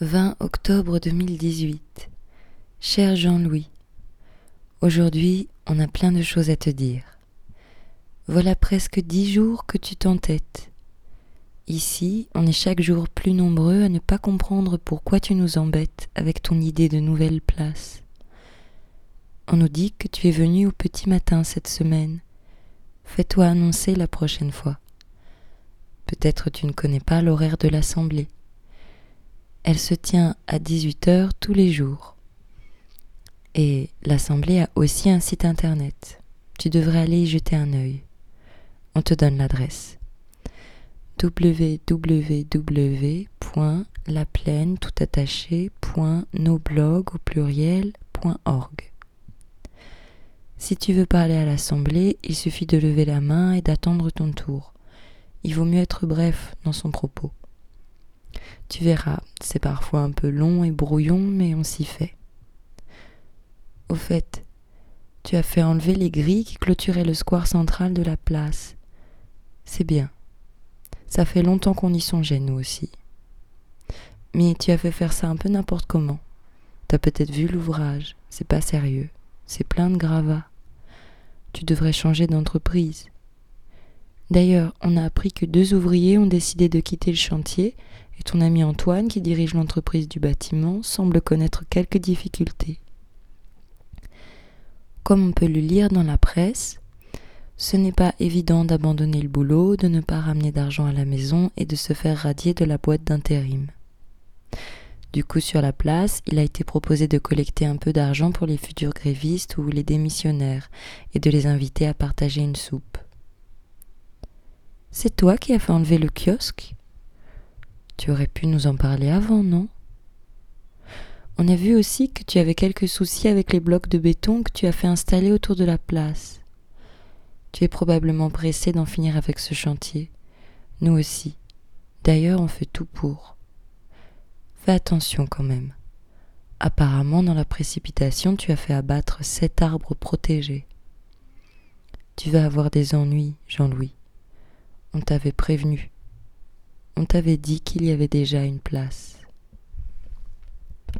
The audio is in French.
20 octobre 2018. Cher Jean-Louis, aujourd'hui on a plein de choses à te dire. Voilà presque dix jours que tu t'entêtes. Ici, on est chaque jour plus nombreux à ne pas comprendre pourquoi tu nous embêtes avec ton idée de nouvelle place. On nous dit que tu es venu au petit matin cette semaine. Fais-toi annoncer la prochaine fois. Peut-être tu ne connais pas l'horaire de l'assemblée. Elle se tient à 18h tous les jours. Et l'Assemblée a aussi un site internet. Tu devrais aller y jeter un œil. On te donne l'adresse www.laplaine tout au pluriel.org. Si tu veux parler à l'Assemblée, il suffit de lever la main et d'attendre ton tour. Il vaut mieux être bref dans son propos. Tu verras, c'est parfois un peu long et brouillon, mais on s'y fait. Au fait, tu as fait enlever les grilles qui clôturaient le square central de la place. C'est bien. Ça fait longtemps qu'on y songeait, nous aussi. Mais tu as fait faire ça un peu n'importe comment. T'as peut-être vu l'ouvrage, c'est pas sérieux, c'est plein de gravats. Tu devrais changer d'entreprise. D'ailleurs, on a appris que deux ouvriers ont décidé de quitter le chantier et ton ami Antoine, qui dirige l'entreprise du bâtiment, semble connaître quelques difficultés. Comme on peut le lire dans la presse, ce n'est pas évident d'abandonner le boulot, de ne pas ramener d'argent à la maison et de se faire radier de la boîte d'intérim. Du coup, sur la place, il a été proposé de collecter un peu d'argent pour les futurs grévistes ou les démissionnaires et de les inviter à partager une soupe. C'est toi qui as fait enlever le kiosque? Tu aurais pu nous en parler avant, non? On a vu aussi que tu avais quelques soucis avec les blocs de béton que tu as fait installer autour de la place. Tu es probablement pressé d'en finir avec ce chantier. Nous aussi. D'ailleurs, on fait tout pour. Fais attention quand même. Apparemment, dans la précipitation, tu as fait abattre sept arbres protégés. Tu vas avoir des ennuis, Jean-Louis. On t'avait prévenu. On t'avait dit qu'il y avait déjà une place.